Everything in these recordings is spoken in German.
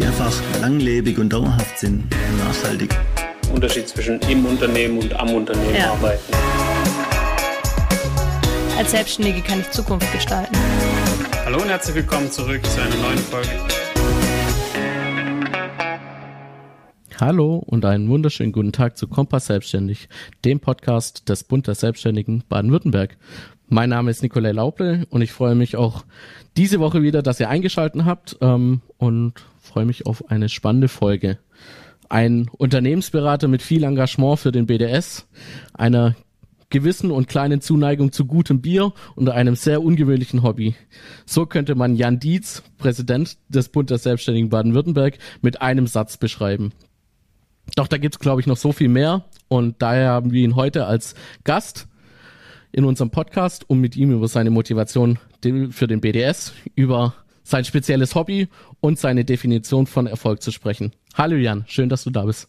die einfach langlebig und dauerhaft sind und nachhaltig. Unterschied zwischen im Unternehmen und am Unternehmen ja. arbeiten. Als Selbstständige kann ich Zukunft gestalten. Hallo und herzlich willkommen zurück zu einer neuen Folge. Hallo und einen wunderschönen guten Tag zu Kompass Selbstständig, dem Podcast des Bund der Selbstständigen Baden-Württemberg. Mein Name ist Nikolai Lauble und ich freue mich auch diese Woche wieder, dass ihr eingeschalten habt ähm, und freue mich auf eine spannende Folge. Ein Unternehmensberater mit viel Engagement für den BDS, einer gewissen und kleinen Zuneigung zu gutem Bier und einem sehr ungewöhnlichen Hobby. So könnte man Jan Dietz, Präsident des Bund der Selbstständigen Baden-Württemberg, mit einem Satz beschreiben. Doch da gibt's, glaube ich, noch so viel mehr und daher haben wir ihn heute als Gast in unserem Podcast, um mit ihm über seine Motivation für den BDS, über sein spezielles Hobby und seine Definition von Erfolg zu sprechen. Hallo Jan, schön, dass du da bist.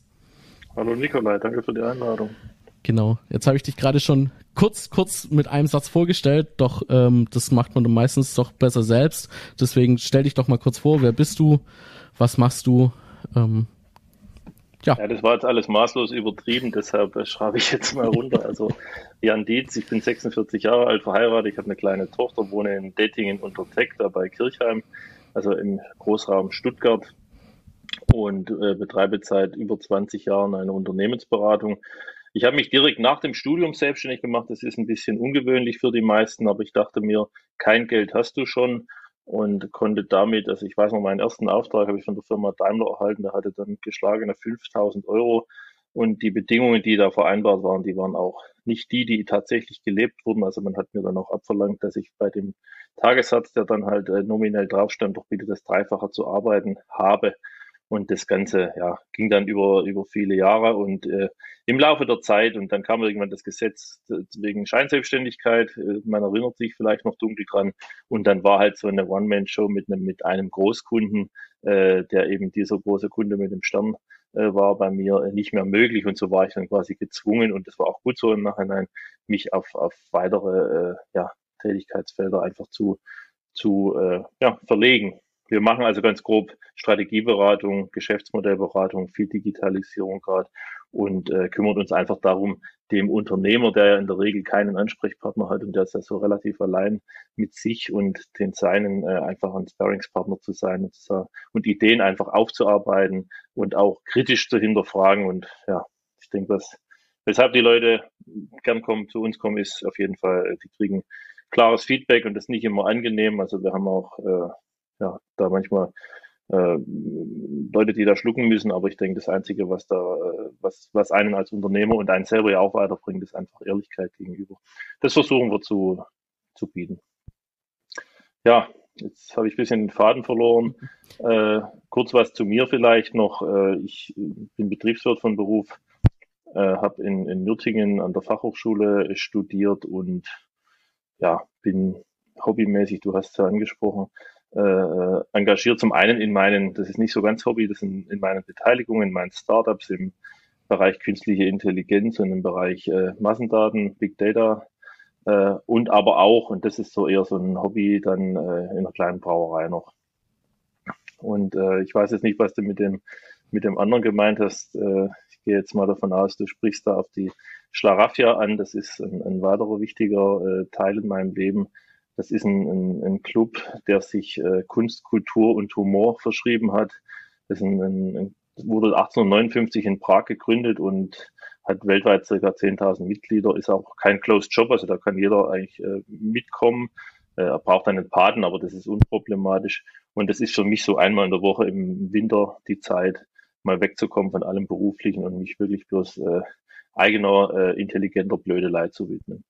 Hallo Nikolai, danke für die Einladung. Genau, jetzt habe ich dich gerade schon kurz, kurz mit einem Satz vorgestellt, doch ähm, das macht man meistens doch besser selbst. Deswegen stell dich doch mal kurz vor, wer bist du, was machst du, ähm, ja. ja, das war jetzt alles maßlos übertrieben, deshalb schreibe ich jetzt mal runter. Also Jan Dietz, ich bin 46 Jahre alt, verheiratet, ich habe eine kleine Tochter, wohne in Dettingen unter Teck, da bei Kirchheim, also im Großraum Stuttgart und äh, betreibe seit über 20 Jahren eine Unternehmensberatung. Ich habe mich direkt nach dem Studium selbstständig gemacht. Das ist ein bisschen ungewöhnlich für die meisten, aber ich dachte mir, kein Geld hast du schon und konnte damit, also ich weiß noch, meinen ersten Auftrag habe ich von der Firma Daimler erhalten, der hatte dann geschlagene 5000 Euro und die Bedingungen, die da vereinbart waren, die waren auch nicht die, die tatsächlich gelebt wurden. Also man hat mir dann auch abverlangt, dass ich bei dem Tagessatz, der dann halt äh, nominell drauf stand, doch bitte das Dreifache zu arbeiten habe. Und das Ganze ja, ging dann über, über viele Jahre und äh, im Laufe der Zeit und dann kam irgendwann das Gesetz wegen Scheinselbstständigkeit. Äh, man erinnert sich vielleicht noch dunkel dran. Und dann war halt so eine One-Man-Show mit einem, mit einem Großkunden, äh, der eben dieser große Kunde mit dem Stern äh, war bei mir äh, nicht mehr möglich. Und so war ich dann quasi gezwungen und das war auch gut so im Nachhinein, mich auf, auf weitere äh, ja, Tätigkeitsfelder einfach zu, zu äh, ja, verlegen. Wir machen also ganz grob Strategieberatung, Geschäftsmodellberatung, viel Digitalisierung gerade und äh, kümmern uns einfach darum, dem Unternehmer, der ja in der Regel keinen Ansprechpartner hat und der ist ja so relativ allein mit sich und den Seinen äh, einfach ein Sparringspartner zu sein und, zu, und Ideen einfach aufzuarbeiten und auch kritisch zu hinterfragen und ja, ich denke, was weshalb die Leute gern kommen zu uns kommen, ist auf jeden Fall, die kriegen klares Feedback und das nicht immer angenehm. Also wir haben auch äh, ja, da manchmal äh, Leute, die da schlucken müssen, aber ich denke, das Einzige, was da, äh, was, was einen als Unternehmer und einen selber ja auch weiterbringt, ist einfach Ehrlichkeit gegenüber. Das versuchen wir zu, zu bieten. Ja, jetzt habe ich ein bisschen den Faden verloren. Äh, kurz was zu mir vielleicht noch. Äh, ich bin Betriebswirt von Beruf, äh, habe in, in Nürtingen an der Fachhochschule studiert und ja, bin hobbymäßig, du hast es ja angesprochen, äh, engagiert. Zum einen in meinen, das ist nicht so ganz Hobby, das sind in meinen Beteiligungen, in meinen Startups im Bereich künstliche Intelligenz und im Bereich äh, Massendaten, Big Data äh, und aber auch, und das ist so eher so ein Hobby, dann äh, in einer kleinen Brauerei noch. Und äh, ich weiß jetzt nicht, was du mit dem, mit dem anderen gemeint hast. Äh, ich gehe jetzt mal davon aus, du sprichst da auf die Schlaraffia an. Das ist ein, ein weiterer wichtiger äh, Teil in meinem Leben. Das ist ein, ein, ein Club, der sich äh, Kunst, Kultur und Humor verschrieben hat. Das ein, wurde 1859 in Prag gegründet und hat weltweit circa 10.000 Mitglieder, ist auch kein Closed Job, also da kann jeder eigentlich äh, mitkommen. Äh, er braucht einen Paten, aber das ist unproblematisch. Und das ist für mich so einmal in der Woche im Winter die Zeit, mal wegzukommen von allem Beruflichen und mich wirklich bloß äh, eigener, äh, intelligenter Blödelei zu widmen.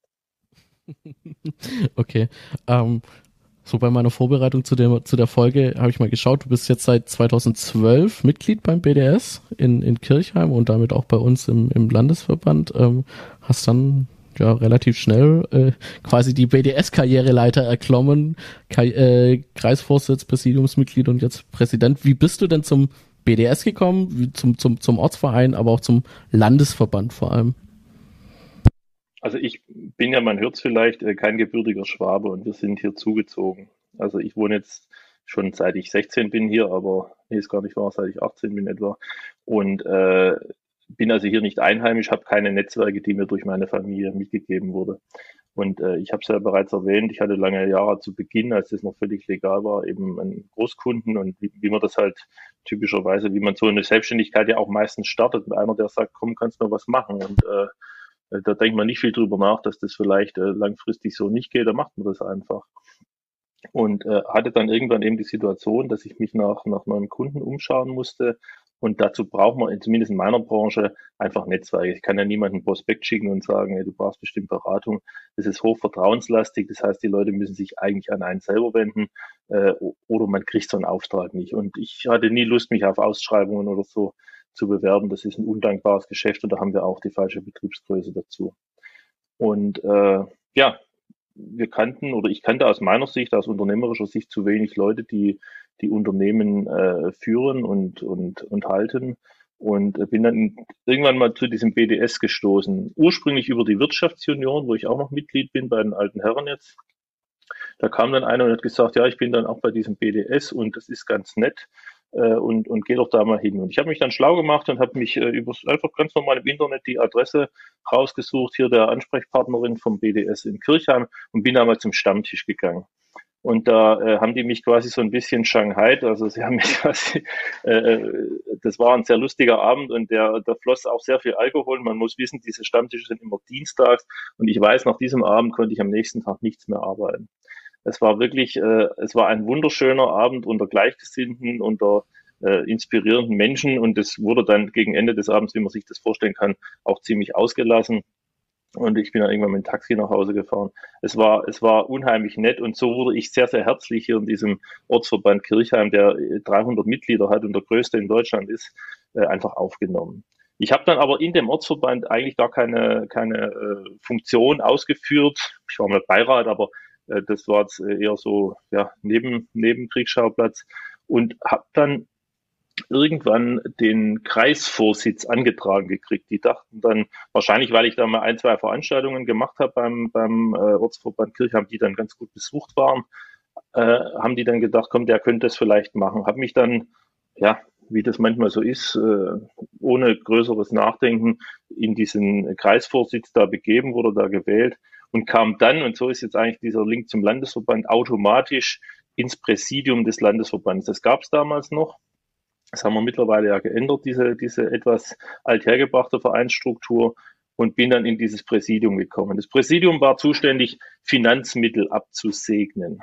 okay. Ähm, so bei meiner Vorbereitung zu der, zu der Folge habe ich mal geschaut, du bist jetzt seit 2012 Mitglied beim BDS in, in Kirchheim und damit auch bei uns im, im Landesverband. Ähm, hast dann ja relativ schnell äh, quasi die BDS-Karriereleiter erklommen, Ka äh, Kreisvorsitz, Präsidiumsmitglied und jetzt Präsident. Wie bist du denn zum BDS gekommen, zum, zum, zum Ortsverein, aber auch zum Landesverband vor allem? Also ich bin ja, man hört es vielleicht, äh, kein gebürtiger Schwabe und wir sind hier zugezogen. Also ich wohne jetzt schon seit ich 16 bin hier, aber nee, ist gar nicht wahr, seit ich 18 bin etwa. Und äh, bin also hier nicht einheimisch, habe keine Netzwerke, die mir durch meine Familie mitgegeben wurde. Und äh, ich habe es ja bereits erwähnt, ich hatte lange Jahre zu Beginn, als es noch völlig legal war, eben einen Großkunden und wie, wie man das halt typischerweise, wie man so eine Selbstständigkeit ja auch meistens startet, mit einer, der sagt, komm, kannst du was machen. Und äh, da denkt man nicht viel drüber nach, dass das vielleicht äh, langfristig so nicht geht, da macht man das einfach. Und äh, hatte dann irgendwann eben die Situation, dass ich mich nach, nach neuen Kunden umschauen musste und dazu braucht man, zumindest in meiner Branche, einfach Netzwerke. Ich kann ja niemanden Prospekt schicken und sagen, ey, du brauchst bestimmt Beratung. Das ist hoch vertrauenslastig. Das heißt, die Leute müssen sich eigentlich an einen selber wenden äh, oder man kriegt so einen Auftrag nicht. Und ich hatte nie Lust, mich auf Ausschreibungen oder so zu bewerben. Das ist ein undankbares Geschäft und da haben wir auch die falsche Betriebsgröße dazu. Und äh, ja, wir kannten oder ich kannte aus meiner Sicht, aus unternehmerischer Sicht zu wenig Leute, die die Unternehmen äh, führen und, und, und halten. Und bin dann irgendwann mal zu diesem BDS gestoßen. Ursprünglich über die Wirtschaftsunion, wo ich auch noch Mitglied bin, bei den alten Herren jetzt. Da kam dann einer und hat gesagt, ja, ich bin dann auch bei diesem BDS und das ist ganz nett äh, und, und geh doch da mal hin. Und ich habe mich dann schlau gemacht und habe mich äh, über einfach ganz normal im Internet die Adresse rausgesucht, hier der Ansprechpartnerin vom BDS in Kirchheim und bin da mal zum Stammtisch gegangen. Und da äh, haben die mich quasi so ein bisschen Shanghai, also sie haben mich quasi, äh, äh, das war ein sehr lustiger Abend und der, da floss auch sehr viel Alkohol. Man muss wissen, diese Stammtische sind immer dienstags und ich weiß, nach diesem Abend konnte ich am nächsten Tag nichts mehr arbeiten. Es war wirklich, äh, es war ein wunderschöner Abend unter Gleichgesinnten, unter äh, inspirierenden Menschen und es wurde dann gegen Ende des Abends, wie man sich das vorstellen kann, auch ziemlich ausgelassen. Und ich bin dann irgendwann mit dem Taxi nach Hause gefahren. Es war, es war unheimlich nett und so wurde ich sehr, sehr herzlich hier in diesem Ortsverband Kirchheim, der 300 Mitglieder hat und der größte in Deutschland ist, äh, einfach aufgenommen. Ich habe dann aber in dem Ortsverband eigentlich gar keine, keine äh, Funktion ausgeführt. Ich war mal Beirat, aber äh, das war jetzt eher so ja, neben, neben Kriegsschauplatz und habe dann irgendwann den Kreisvorsitz angetragen gekriegt. Die dachten dann, wahrscheinlich weil ich da mal ein, zwei Veranstaltungen gemacht habe beim, beim äh, Ortsverband Kirchheim, die dann ganz gut besucht waren, äh, haben die dann gedacht, komm, der könnte es vielleicht machen. Habe mich dann, ja, wie das manchmal so ist, äh, ohne größeres Nachdenken in diesen Kreisvorsitz da begeben, wurde da gewählt und kam dann, und so ist jetzt eigentlich dieser Link zum Landesverband, automatisch ins Präsidium des Landesverbandes. Das gab es damals noch. Das haben wir mittlerweile ja geändert, diese, diese etwas althergebrachte Vereinsstruktur und bin dann in dieses Präsidium gekommen. Das Präsidium war zuständig, Finanzmittel abzusegnen.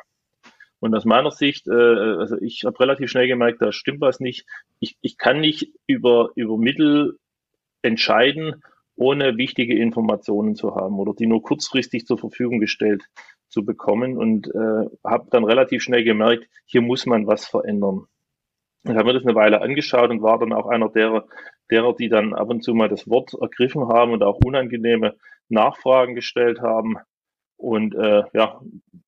Und aus meiner Sicht, äh, also ich habe relativ schnell gemerkt, da stimmt was nicht. Ich, ich kann nicht über, über Mittel entscheiden, ohne wichtige Informationen zu haben oder die nur kurzfristig zur Verfügung gestellt zu bekommen und äh, habe dann relativ schnell gemerkt, hier muss man was verändern. Ich habe mir das eine Weile angeschaut und war dann auch einer derer, derer, die dann ab und zu mal das Wort ergriffen haben und auch unangenehme Nachfragen gestellt haben. Und äh, ja,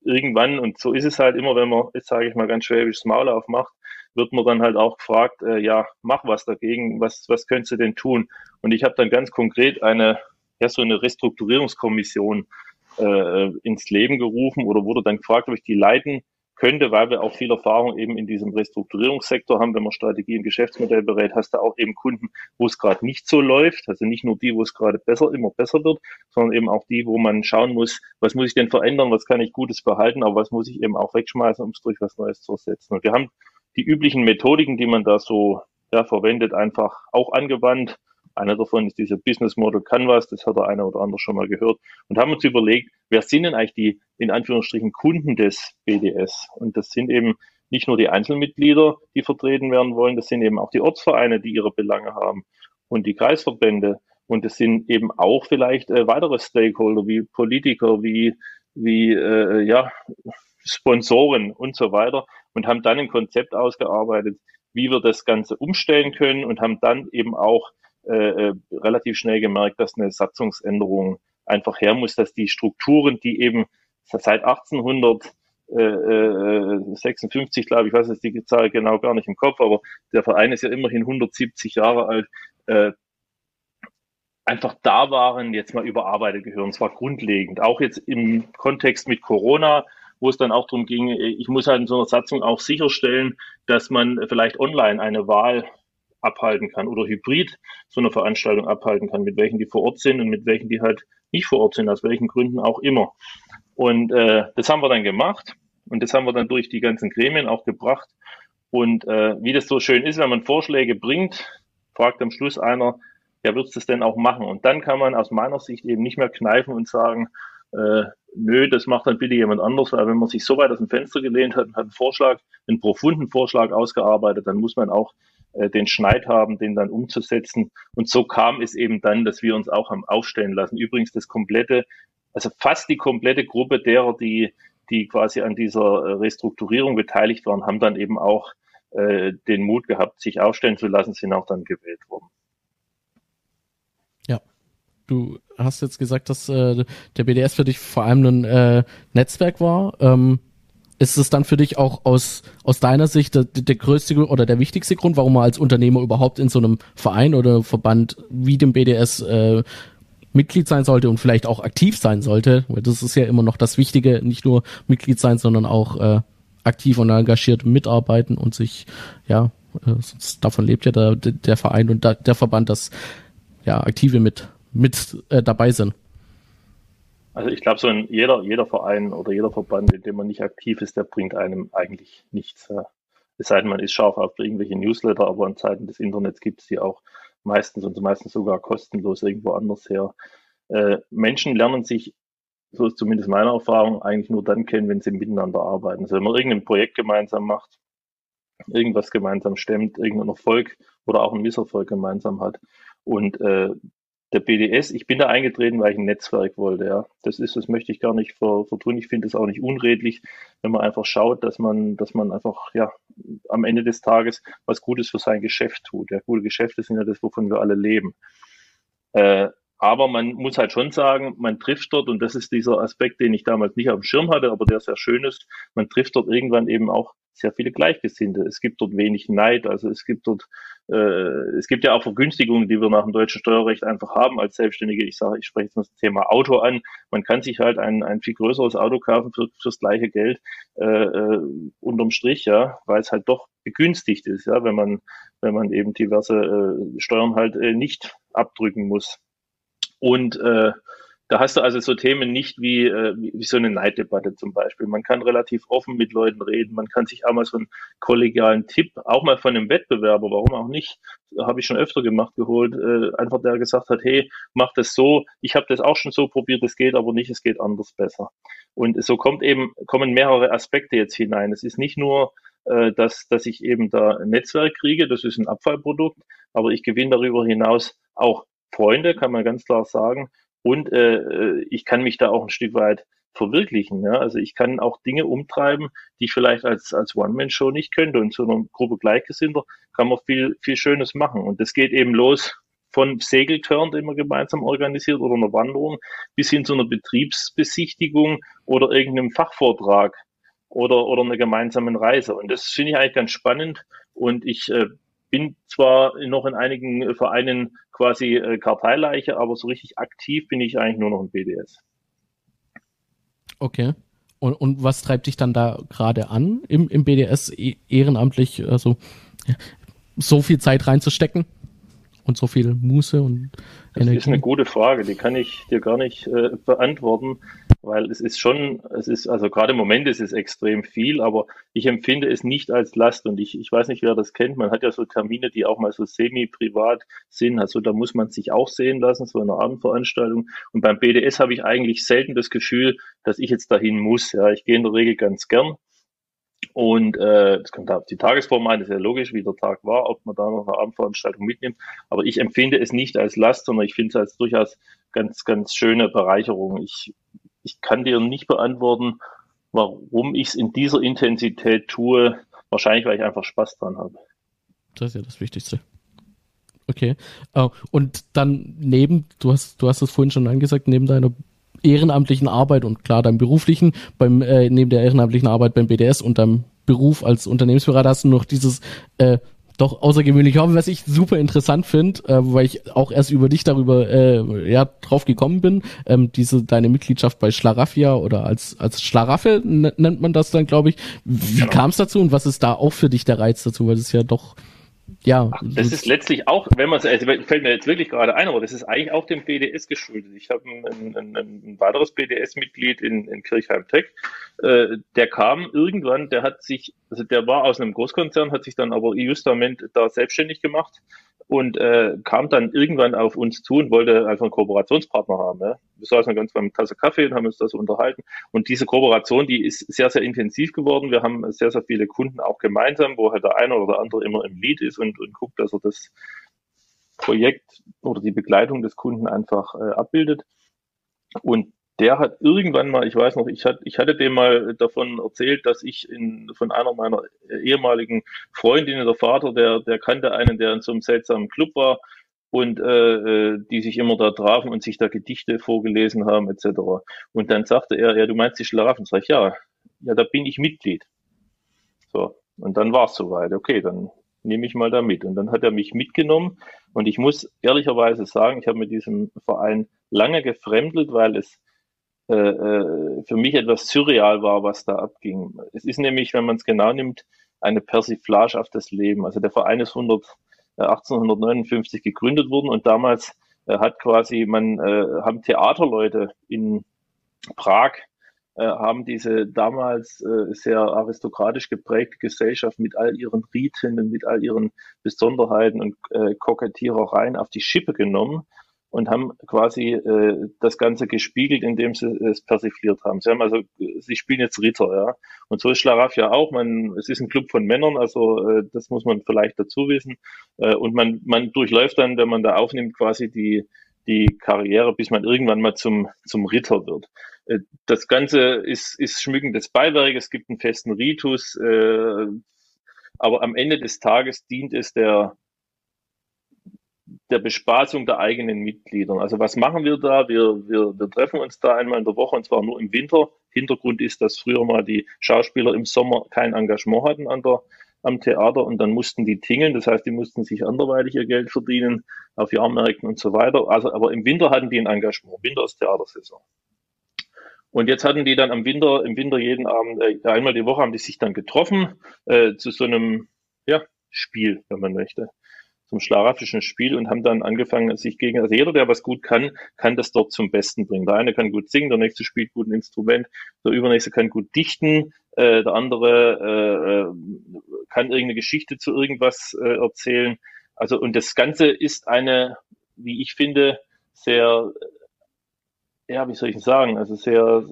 irgendwann, und so ist es halt immer, wenn man, jetzt sage ich mal ganz schwäbisch, das Maul aufmacht, wird man dann halt auch gefragt, äh, ja, mach was dagegen, was, was könntest du denn tun? Und ich habe dann ganz konkret eine, ja, so eine Restrukturierungskommission äh, ins Leben gerufen oder wurde dann gefragt, ob ich die leiten könnte, weil wir auch viel Erfahrung eben in diesem Restrukturierungssektor haben. Wenn man Strategie und Geschäftsmodell berät, hast du auch eben Kunden, wo es gerade nicht so läuft. Also nicht nur die, wo es gerade besser, immer besser wird, sondern eben auch die, wo man schauen muss, was muss ich denn verändern, was kann ich Gutes behalten, aber was muss ich eben auch wegschmeißen, um es durch was Neues zu ersetzen. Und wir haben die üblichen Methodiken, die man da so ja, verwendet, einfach auch angewandt. Einer davon ist dieser Business Model Canvas, das hat der eine oder andere schon mal gehört. Und haben uns überlegt, wer sind denn eigentlich die, in Anführungsstrichen, Kunden des BDS? Und das sind eben nicht nur die Einzelmitglieder, die vertreten werden wollen, das sind eben auch die Ortsvereine, die ihre Belange haben und die Kreisverbände. Und das sind eben auch vielleicht äh, weitere Stakeholder wie Politiker, wie, wie äh, ja, Sponsoren und so weiter und haben dann ein Konzept ausgearbeitet, wie wir das Ganze umstellen können und haben dann eben auch äh, äh relativ schnell gemerkt, dass eine Satzungsänderung einfach her muss, dass die Strukturen, die eben seit 1856, glaube ich, weiß jetzt die Zahl genau gar nicht im Kopf, aber der Verein ist ja immerhin 170 Jahre alt, äh, einfach da waren, jetzt mal überarbeitet gehören. zwar grundlegend. Auch jetzt im Kontext mit Corona wo es dann auch darum ging, ich muss halt in so einer Satzung auch sicherstellen, dass man vielleicht online eine Wahl abhalten kann oder hybrid so eine Veranstaltung abhalten kann, mit welchen die vor Ort sind und mit welchen die halt nicht vor Ort sind, aus welchen Gründen auch immer. Und äh, das haben wir dann gemacht und das haben wir dann durch die ganzen Gremien auch gebracht. Und äh, wie das so schön ist, wenn man Vorschläge bringt, fragt am Schluss einer, ja, wird es das denn auch machen? Und dann kann man aus meiner Sicht eben nicht mehr kneifen und sagen, äh, nö, das macht dann bitte jemand anders, weil wenn man sich so weit aus dem Fenster gelehnt hat und hat einen Vorschlag, einen profunden Vorschlag ausgearbeitet, dann muss man auch äh, den Schneid haben, den dann umzusetzen. Und so kam es eben dann, dass wir uns auch haben aufstellen lassen. Übrigens das komplette, also fast die komplette Gruppe derer, die, die quasi an dieser äh, Restrukturierung beteiligt waren, haben dann eben auch äh, den Mut gehabt, sich aufstellen zu lassen, sind auch dann gewählt worden. Du hast jetzt gesagt, dass äh, der BDS für dich vor allem ein äh, Netzwerk war. Ähm, ist es dann für dich auch aus, aus deiner Sicht der, der größte oder der wichtigste Grund, warum man als Unternehmer überhaupt in so einem Verein oder Verband wie dem BDS äh, Mitglied sein sollte und vielleicht auch aktiv sein sollte? Weil das ist ja immer noch das Wichtige, nicht nur Mitglied sein, sondern auch äh, aktiv und engagiert mitarbeiten und sich, ja, äh, davon lebt ja der, der Verein und da, der Verband, dass ja Aktive mit, mit äh, dabei sind. Also ich glaube, so ein jeder, jeder Verein oder jeder Verband, in dem man nicht aktiv ist, der bringt einem eigentlich nichts. Es sei denn, man ist scharf auf irgendwelche Newsletter, aber in Zeiten des Internets gibt es die auch meistens und meistens sogar kostenlos irgendwo anders her. Äh, Menschen lernen sich, so ist zumindest meine Erfahrung, eigentlich nur dann kennen, wenn sie miteinander arbeiten. Also wenn man irgendein Projekt gemeinsam macht, irgendwas gemeinsam stemmt, irgendeinen Erfolg oder auch einen Misserfolg gemeinsam hat und äh, der BDS, ich bin da eingetreten, weil ich ein Netzwerk wollte. Ja. Das ist, das möchte ich gar nicht vertun. Ich finde es auch nicht unredlich, wenn man einfach schaut, dass man, dass man einfach ja am Ende des Tages was Gutes für sein Geschäft tut. Ja, gute Geschäfte sind ja das, wovon wir alle leben. Äh, aber man muss halt schon sagen, man trifft dort, und das ist dieser Aspekt, den ich damals nicht auf dem Schirm hatte, aber der sehr schön ist, man trifft dort irgendwann eben auch sehr viele Gleichgesinnte. Es gibt dort wenig Neid, also es gibt dort, äh, es gibt ja auch Vergünstigungen, die wir nach dem deutschen Steuerrecht einfach haben als Selbstständige. Ich sage, ich spreche jetzt mal das Thema Auto an. Man kann sich halt ein, ein viel größeres Auto kaufen für, fürs gleiche Geld äh, äh, unterm Strich, ja, weil es halt doch begünstigt ist, ja, wenn man, wenn man eben diverse äh, Steuern halt äh, nicht abdrücken muss. Und äh, da hast du also so Themen nicht wie, äh, wie so eine Neiddebatte zum Beispiel. Man kann relativ offen mit Leuten reden, man kann sich auch mal so einen kollegialen Tipp, auch mal von einem Wettbewerber, warum auch nicht, habe ich schon öfter gemacht, geholt, äh, einfach der gesagt hat, hey, mach das so, ich habe das auch schon so probiert, es geht aber nicht, es geht anders besser. Und so kommt eben, kommen mehrere Aspekte jetzt hinein. Es ist nicht nur äh, dass, dass ich eben da ein Netzwerk kriege, das ist ein Abfallprodukt, aber ich gewinne darüber hinaus auch Freunde, kann man ganz klar sagen. Und äh, äh, ich kann mich da auch ein Stück weit verwirklichen. Ja? Also ich kann auch Dinge umtreiben, die ich vielleicht als, als One-Man-Show nicht könnte. Und so einer Gruppe Gleichgesinnter kann man viel, viel Schönes machen. Und das geht eben los von Segeltörn, den man gemeinsam organisiert, oder einer Wanderung, bis hin zu einer Betriebsbesichtigung oder irgendeinem Fachvortrag oder, oder einer gemeinsamen Reise. Und das finde ich eigentlich ganz spannend. Und ich äh, bin zwar noch in einigen Vereinen quasi äh, Karteileiche, aber so richtig aktiv bin ich eigentlich nur noch im BDS. Okay. Und, und was treibt dich dann da gerade an, im, im BDS e, ehrenamtlich, also so viel Zeit reinzustecken? Und so viel Muße und Energie? Das ist eine gute Frage, die kann ich dir gar nicht äh, beantworten, weil es ist schon, es ist, also gerade im Moment ist es extrem viel, aber ich empfinde es nicht als Last und ich, ich weiß nicht, wer das kennt, man hat ja so Termine, die auch mal so semi-privat sind, also da muss man sich auch sehen lassen, so eine Abendveranstaltung. Und beim BDS habe ich eigentlich selten das Gefühl, dass ich jetzt dahin muss, ja, ich gehe in der Regel ganz gern, und äh, das kommt auf die Tagesform ein, das ist ja logisch, wie der Tag war, ob man da noch eine Abendveranstaltung mitnimmt. Aber ich empfinde es nicht als Last, sondern ich finde es als durchaus ganz, ganz schöne Bereicherung. Ich, ich kann dir nicht beantworten, warum ich es in dieser Intensität tue. Wahrscheinlich, weil ich einfach Spaß dran habe. Das ist ja das Wichtigste. Okay. Uh, und dann neben, du hast, du hast es vorhin schon angesagt, neben deiner ehrenamtlichen Arbeit und klar deinem beruflichen, beim äh, neben der ehrenamtlichen Arbeit beim BDS und deinem Beruf als Unternehmensberater hast du noch dieses äh, doch außergewöhnlich hoffe, was ich super interessant finde, äh, weil ich auch erst über dich darüber äh, ja drauf gekommen bin, ähm, diese deine Mitgliedschaft bei Schlaraffia oder als als Schlaraffe nennt man das dann, glaube ich. Wie genau. kam es dazu und was ist da auch für dich der Reiz dazu, weil es ja doch ja. Ach, das ist letztlich auch, wenn man es, also fällt mir jetzt wirklich gerade ein, aber das ist eigentlich auch dem BDS geschuldet. Ich habe ein, ein, ein, weiteres BDS-Mitglied in, in Kirchheim-Tech, äh, der kam irgendwann, der hat sich, also der war aus einem Großkonzern, hat sich dann aber justament da selbstständig gemacht und äh, kam dann irgendwann auf uns zu und wollte einfach einen Kooperationspartner haben. Ja. Wir saßen ganz beim Tasse Kaffee und haben uns da so unterhalten. Und diese Kooperation, die ist sehr, sehr intensiv geworden. Wir haben sehr, sehr viele Kunden auch gemeinsam, wo halt der eine oder der andere immer im Lead ist und, und guckt, dass er das Projekt oder die Begleitung des Kunden einfach äh, abbildet. Und der hat irgendwann mal, ich weiß noch, ich, hat, ich hatte dem mal davon erzählt, dass ich in, von einer meiner ehemaligen Freundinnen, der Vater, der, der kannte einen, der in so einem seltsamen Club war und äh, äh die sich immer da trafen und sich da Gedichte vorgelesen haben, etc. Und dann sagte er, ja, du meinst die Schlaraffen? Sag ich, ja, ja, da bin ich Mitglied. So, und dann war es soweit. Okay, dann nehme ich mal da mit. Und dann hat er mich mitgenommen und ich muss ehrlicherweise sagen, ich habe mit diesem Verein lange gefremdelt, weil es äh, äh, für mich etwas surreal war, was da abging. Es ist nämlich, wenn man es genau nimmt, eine Persiflage auf das Leben. Also der Verein ist 100, äh, 1859 gegründet worden und damals äh, hat quasi, man äh, haben Theaterleute in Prag haben diese damals äh, sehr aristokratisch geprägte Gesellschaft mit all ihren Riten und mit all ihren Besonderheiten und äh, Kokettierereien auf die Schippe genommen und haben quasi äh, das Ganze gespiegelt, indem sie es persifliert haben. Sie haben also, sie spielen jetzt Ritter, ja. Und so ist Schlaraff ja auch. Man, es ist ein Club von Männern, also äh, das muss man vielleicht dazu wissen. Äh, und man, man durchläuft dann, wenn man da aufnimmt, quasi die die Karriere, bis man irgendwann mal zum zum Ritter wird. Äh, das Ganze ist ist schmückendes Beiwerk. Es gibt einen festen Ritus, äh, aber am Ende des Tages dient es der der Bespaßung der eigenen Mitglieder. Also was machen wir da? Wir, wir, wir treffen uns da einmal in der Woche und zwar nur im Winter. Hintergrund ist, dass früher mal die Schauspieler im Sommer kein Engagement hatten an der, am Theater und dann mussten die tingeln. Das heißt, die mussten sich anderweitig ihr Geld verdienen auf Jahrmärkten und so weiter. Also, aber im Winter hatten die ein Engagement. Winter ist Theatersaison. Und jetzt hatten die dann am Winter, im Winter jeden Abend, äh, einmal die Woche haben die sich dann getroffen äh, zu so einem ja, Spiel, wenn man möchte zum schlaraffischen Spiel und haben dann angefangen, sich gegen, also jeder, der was gut kann, kann das dort zum Besten bringen. Der eine kann gut singen, der nächste spielt gut ein Instrument, der übernächste kann gut dichten, äh, der andere äh, äh, kann irgendeine Geschichte zu irgendwas äh, erzählen. Also und das Ganze ist eine, wie ich finde, sehr, ja, wie soll ich sagen, also sehr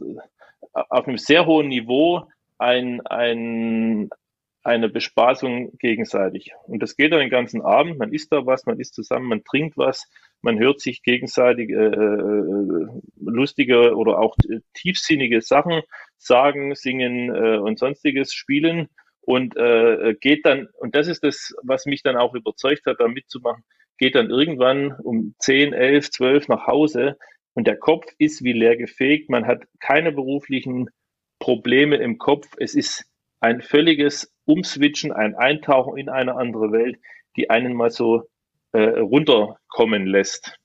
auf einem sehr hohen Niveau ein, ein, eine Bespaßung gegenseitig. Und das geht dann den ganzen Abend. Man isst da was, man isst zusammen, man trinkt was, man hört sich gegenseitig äh, äh, lustige oder auch tiefsinnige Sachen sagen, singen äh, und sonstiges spielen und äh, geht dann, und das ist das, was mich dann auch überzeugt hat, da mitzumachen, geht dann irgendwann um 10, 11, 12 nach Hause und der Kopf ist wie leer gefegt. Man hat keine beruflichen Probleme im Kopf. Es ist ein völliges Umswitchen, ein Eintauchen in eine andere Welt, die einen mal so äh, runterkommen lässt.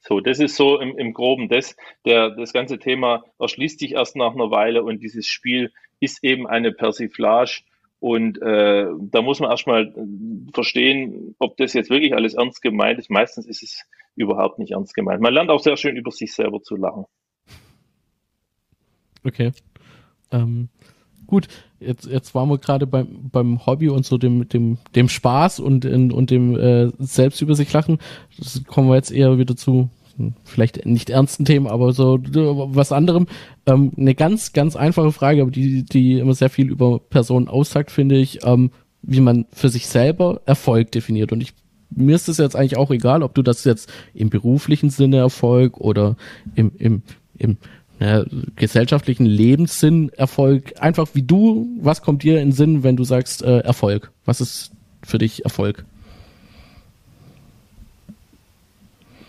So, das ist so im, im Groben das. Der, das ganze Thema erschließt sich erst nach einer Weile und dieses Spiel ist eben eine Persiflage. Und äh, da muss man erstmal verstehen, ob das jetzt wirklich alles ernst gemeint ist. Meistens ist es überhaupt nicht ernst gemeint. Man lernt auch sehr schön über sich selber zu lachen. Okay. Ähm, gut, jetzt, jetzt waren wir gerade beim, beim Hobby und so dem, dem, dem Spaß und, und dem äh, selbst über sich lachen. Das kommen wir jetzt eher wieder zu vielleicht nicht ernsten Themen, aber so was anderem. Ähm, eine ganz, ganz einfache Frage, aber die, die immer sehr viel über Personen aussagt, finde ich, ähm, wie man für sich selber Erfolg definiert. Und ich mir ist es jetzt eigentlich auch egal, ob du das jetzt im beruflichen Sinne Erfolg oder im, im, im ja, gesellschaftlichen Lebenssinn, Erfolg, einfach wie du, was kommt dir in Sinn, wenn du sagst äh, Erfolg? Was ist für dich Erfolg?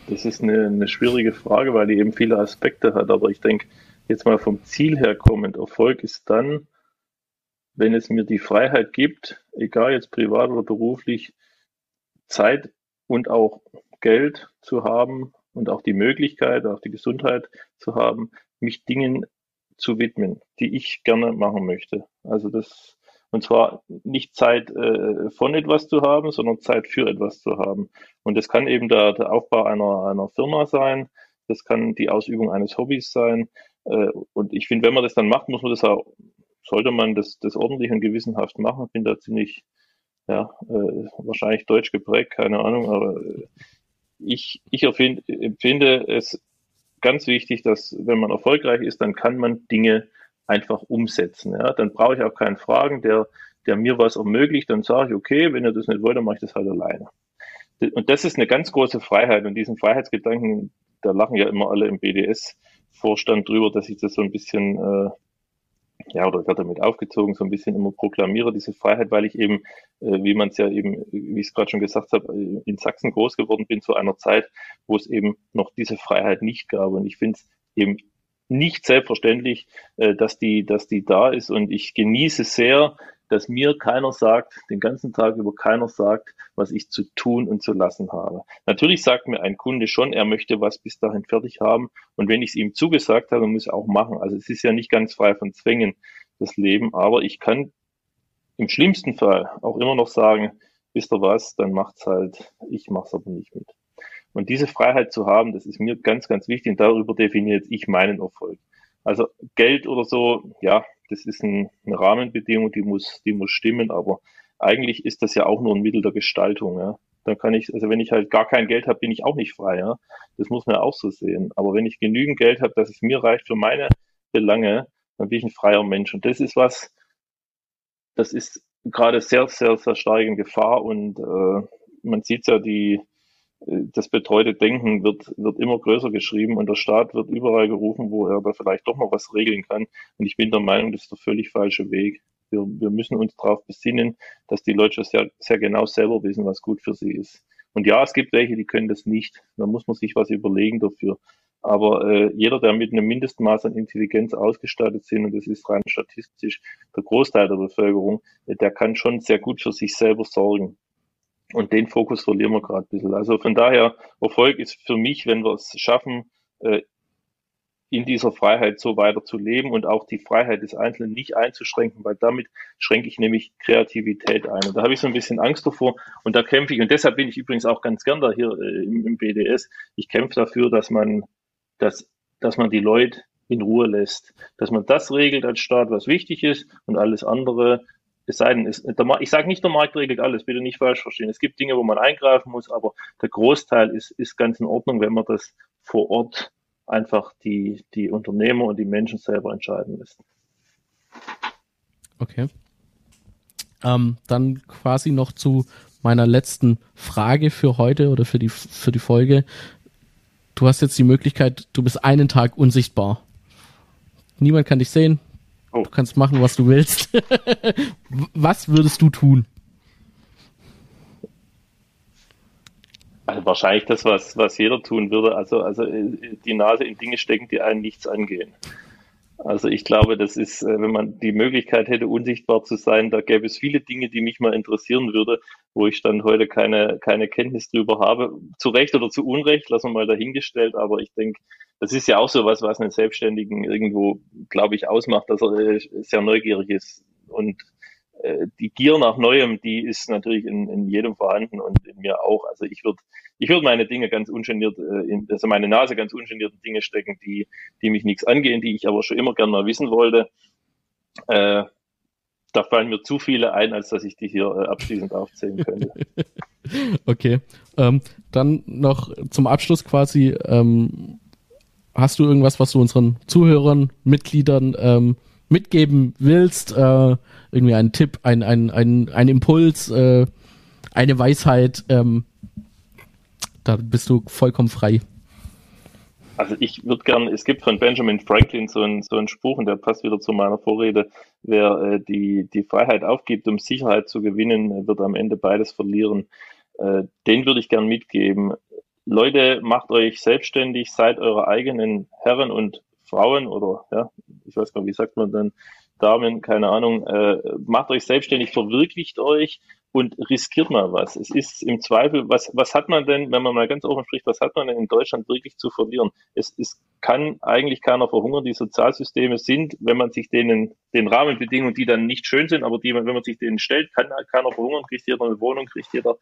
Das ist eine, eine schwierige Frage, weil die eben viele Aspekte hat, aber ich denke, jetzt mal vom Ziel her kommend, Erfolg ist dann, wenn es mir die Freiheit gibt, egal jetzt privat oder beruflich, Zeit und auch Geld zu haben und auch die Möglichkeit, auch die Gesundheit zu haben, mich Dingen zu widmen, die ich gerne machen möchte. Also das, und zwar nicht Zeit äh, von etwas zu haben, sondern Zeit für etwas zu haben. Und das kann eben der, der Aufbau einer, einer Firma sein, das kann die Ausübung eines Hobbys sein. Äh, und ich finde, wenn man das dann macht, muss man das auch, sollte man das, das ordentlich und gewissenhaft machen. Bin da ziemlich, ja, äh, wahrscheinlich deutsch geprägt, keine Ahnung, aber äh, ich, ich empfinde es ganz wichtig, dass wenn man erfolgreich ist, dann kann man Dinge einfach umsetzen. Ja? Dann brauche ich auch keinen Fragen, der, der mir was ermöglicht. Dann sage ich, okay, wenn ihr das nicht wollt, dann mache ich das halt alleine. Und das ist eine ganz große Freiheit. Und diesen Freiheitsgedanken, da lachen ja immer alle im BDS-Vorstand drüber, dass ich das so ein bisschen, äh, ja, oder wird damit aufgezogen, so ein bisschen immer proklamiere, diese Freiheit, weil ich eben, äh, wie man es ja eben, wie ich es gerade schon gesagt habe, äh, in Sachsen groß geworden bin zu einer Zeit, wo es eben noch diese Freiheit nicht gab. Und ich finde es eben nicht selbstverständlich, äh, dass die, dass die da ist. Und ich genieße sehr, dass mir keiner sagt, den ganzen Tag über keiner sagt, was ich zu tun und zu lassen habe. Natürlich sagt mir ein Kunde schon, er möchte was bis dahin fertig haben. Und wenn ich es ihm zugesagt habe, muss er auch machen. Also es ist ja nicht ganz frei von Zwängen, das Leben. Aber ich kann im schlimmsten Fall auch immer noch sagen, wisst ihr was, dann macht's halt, ich mach's aber nicht mit. Und diese Freiheit zu haben, das ist mir ganz, ganz wichtig und darüber definiert ich meinen Erfolg. Also Geld oder so, ja, das ist ein, eine Rahmenbedingung, die muss, die muss stimmen, aber eigentlich ist das ja auch nur ein Mittel der Gestaltung, ja. Dann kann ich, also wenn ich halt gar kein Geld habe, bin ich auch nicht frei, ja. Das muss man ja auch so sehen. Aber wenn ich genügend Geld habe, dass es mir reicht für meine Belange, dann bin ich ein freier Mensch. Und das ist was, das ist gerade sehr, sehr, sehr stark in Gefahr und äh, man sieht ja die, das betreute Denken wird, wird immer größer geschrieben und der Staat wird überall gerufen, wo er da vielleicht doch noch was regeln kann. Und ich bin der Meinung, das ist der völlig falsche Weg. Wir, wir müssen uns darauf besinnen, dass die Leute sehr, sehr genau selber wissen, was gut für sie ist. Und ja, es gibt welche, die können das nicht. Da muss man sich was überlegen dafür. Aber äh, jeder, der mit einem Mindestmaß an Intelligenz ausgestattet sind, und das ist rein statistisch der Großteil der Bevölkerung, der kann schon sehr gut für sich selber sorgen. Und den Fokus verlieren wir gerade ein bisschen. Also von daher, Erfolg ist für mich, wenn wir es schaffen, äh, in dieser Freiheit so weiter zu leben und auch die Freiheit des Einzelnen nicht einzuschränken, weil damit schränke ich nämlich Kreativität ein. Und da habe ich so ein bisschen Angst davor und da kämpfe ich. Und deshalb bin ich übrigens auch ganz gern da hier äh, im, im BDS. Ich kämpfe dafür, dass man, dass, dass man die Leute in Ruhe lässt, dass man das regelt als Staat, was wichtig ist und alles andere es sei denn, es, der, ich sage nicht, der Markt regelt alles, bitte nicht falsch verstehen. Es gibt Dinge, wo man eingreifen muss, aber der Großteil ist, ist ganz in Ordnung, wenn man das vor Ort einfach die, die Unternehmer und die Menschen selber entscheiden lässt. Okay. Ähm, dann quasi noch zu meiner letzten Frage für heute oder für die, für die Folge. Du hast jetzt die Möglichkeit, du bist einen Tag unsichtbar. Niemand kann dich sehen, Oh. Du kannst machen, was du willst. was würdest du tun? Also wahrscheinlich das, was, was jeder tun würde. Also, also äh, die Nase in Dinge stecken, die einen nichts angehen. Also ich glaube, das ist, äh, wenn man die Möglichkeit hätte, unsichtbar zu sein, da gäbe es viele Dinge, die mich mal interessieren würde, wo ich dann heute keine, keine Kenntnis drüber habe. Zu Recht oder zu Unrecht, lassen wir mal dahingestellt, aber ich denke, das ist ja auch so was, was einen Selbstständigen irgendwo, glaube ich, ausmacht, dass er äh, sehr neugierig ist. Und die Gier nach Neuem, die ist natürlich in, in jedem vorhanden und in mir auch. Also ich würde ich würde meine Dinge ganz ungeniert, äh, in, also meine Nase ganz ungeniert in Dinge stecken, die, die mich nichts angehen, die ich aber schon immer gern mal wissen wollte. Äh, da fallen mir zu viele ein, als dass ich die hier äh, abschließend aufzählen könnte. okay. Ähm, dann noch zum Abschluss quasi, ähm, hast du irgendwas, was du unseren Zuhörern, Mitgliedern ähm, mitgeben willst? Äh, irgendwie einen Tipp, ein, ein, ein, ein Impuls, äh, eine Weisheit, ähm, da bist du vollkommen frei. Also ich würde gerne, es gibt von Benjamin Franklin so einen so Spruch, und der passt wieder zu meiner Vorrede, wer äh, die, die Freiheit aufgibt, um Sicherheit zu gewinnen, wird am Ende beides verlieren. Äh, den würde ich gern mitgeben. Leute, macht euch selbstständig, seid eure eigenen Herren und Frauen oder ja, ich weiß gar nicht, wie sagt man dann, Damen, keine Ahnung, äh, macht euch selbstständig, verwirklicht euch und riskiert mal was. Es ist im Zweifel, was, was hat man denn, wenn man mal ganz offen spricht, was hat man denn in Deutschland wirklich zu verlieren? Es, es kann eigentlich keiner verhungern. Die Sozialsysteme sind, wenn man sich denen, den Rahmenbedingungen, die dann nicht schön sind, aber die, wenn man sich denen stellt, kann keiner verhungern, kriegt jeder eine Wohnung, kriegt jeder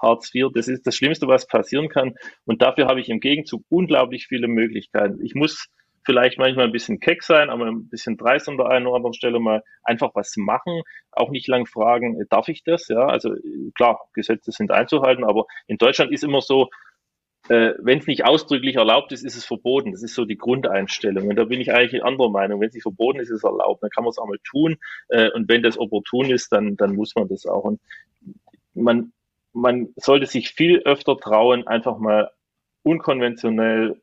Hartz IV. Das ist das Schlimmste, was passieren kann. Und dafür habe ich im Gegenzug unglaublich viele Möglichkeiten. Ich muss vielleicht manchmal ein bisschen keck sein, aber ein bisschen dreist an der einen oder anderen Stelle mal einfach was machen, auch nicht lang fragen, darf ich das? Ja, also klar, Gesetze sind einzuhalten, aber in Deutschland ist immer so, äh, wenn es nicht ausdrücklich erlaubt ist, ist es verboten. Das ist so die Grundeinstellung. Und da bin ich eigentlich anderer Meinung. Wenn es nicht verboten ist, ist es erlaubt. Dann kann man es auch mal tun. Äh, und wenn das opportun ist, dann, dann muss man das auch. Und man, man sollte sich viel öfter trauen, einfach mal unkonventionell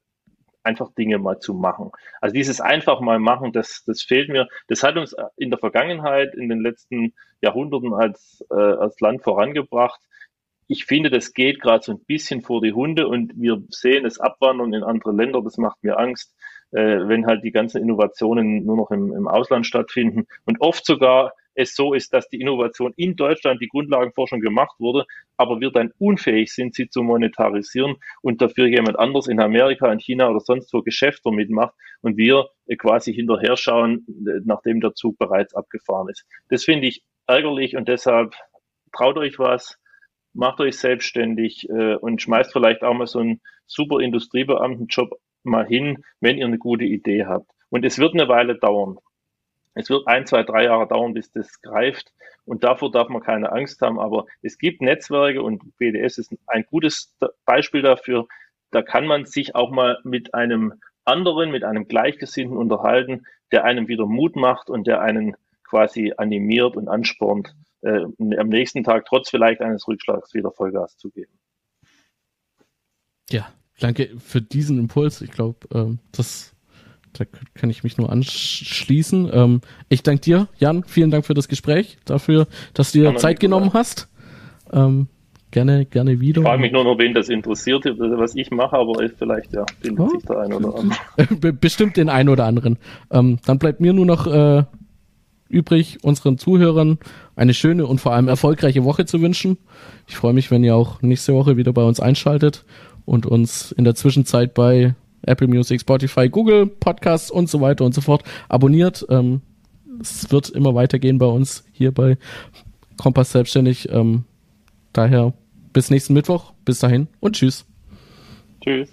einfach Dinge mal zu machen. Also dieses einfach mal machen, das, das fehlt mir. Das hat uns in der Vergangenheit, in den letzten Jahrhunderten als, äh, als Land vorangebracht. Ich finde, das geht gerade so ein bisschen vor die Hunde und wir sehen es abwandern in andere Länder. Das macht mir Angst, äh, wenn halt die ganzen Innovationen nur noch im, im Ausland stattfinden und oft sogar es so ist, dass die Innovation in Deutschland, die Grundlagenforschung gemacht wurde, aber wir dann unfähig sind, sie zu monetarisieren und dafür jemand anders in Amerika, in China oder sonst wo Geschäfte mitmacht und wir quasi hinterher schauen, nachdem der Zug bereits abgefahren ist. Das finde ich ärgerlich und deshalb traut euch was, macht euch selbstständig äh, und schmeißt vielleicht auch mal so einen super Industriebeamtenjob mal hin, wenn ihr eine gute Idee habt. Und es wird eine Weile dauern. Es wird ein, zwei, drei Jahre dauern, bis das greift. Und davor darf man keine Angst haben. Aber es gibt Netzwerke und BDS ist ein gutes Beispiel dafür. Da kann man sich auch mal mit einem anderen, mit einem Gleichgesinnten unterhalten, der einem wieder Mut macht und der einen quasi animiert und anspornt, äh, am nächsten Tag trotz vielleicht eines Rückschlags wieder Vollgas zu geben. Ja, danke für diesen Impuls. Ich glaube, ähm, das da kann ich mich nur anschließen. Ähm, ich danke dir, Jan. Vielen Dank für das Gespräch, dafür, dass du dir Zeit genommen hast. Ähm, gerne, gerne wieder. Ich frage mich nur noch, wen das interessiert, was ich mache, aber vielleicht ja, findet oh. sich der ein oder andere. Bestimmt den einen oder anderen. Ähm, dann bleibt mir nur noch äh, übrig, unseren Zuhörern eine schöne und vor allem erfolgreiche Woche zu wünschen. Ich freue mich, wenn ihr auch nächste Woche wieder bei uns einschaltet und uns in der Zwischenzeit bei Apple Music, Spotify, Google Podcasts und so weiter und so fort abonniert. Ähm, es wird immer weitergehen bei uns hier bei Kompass Selbstständig. Ähm, daher bis nächsten Mittwoch. Bis dahin und tschüss. Tschüss.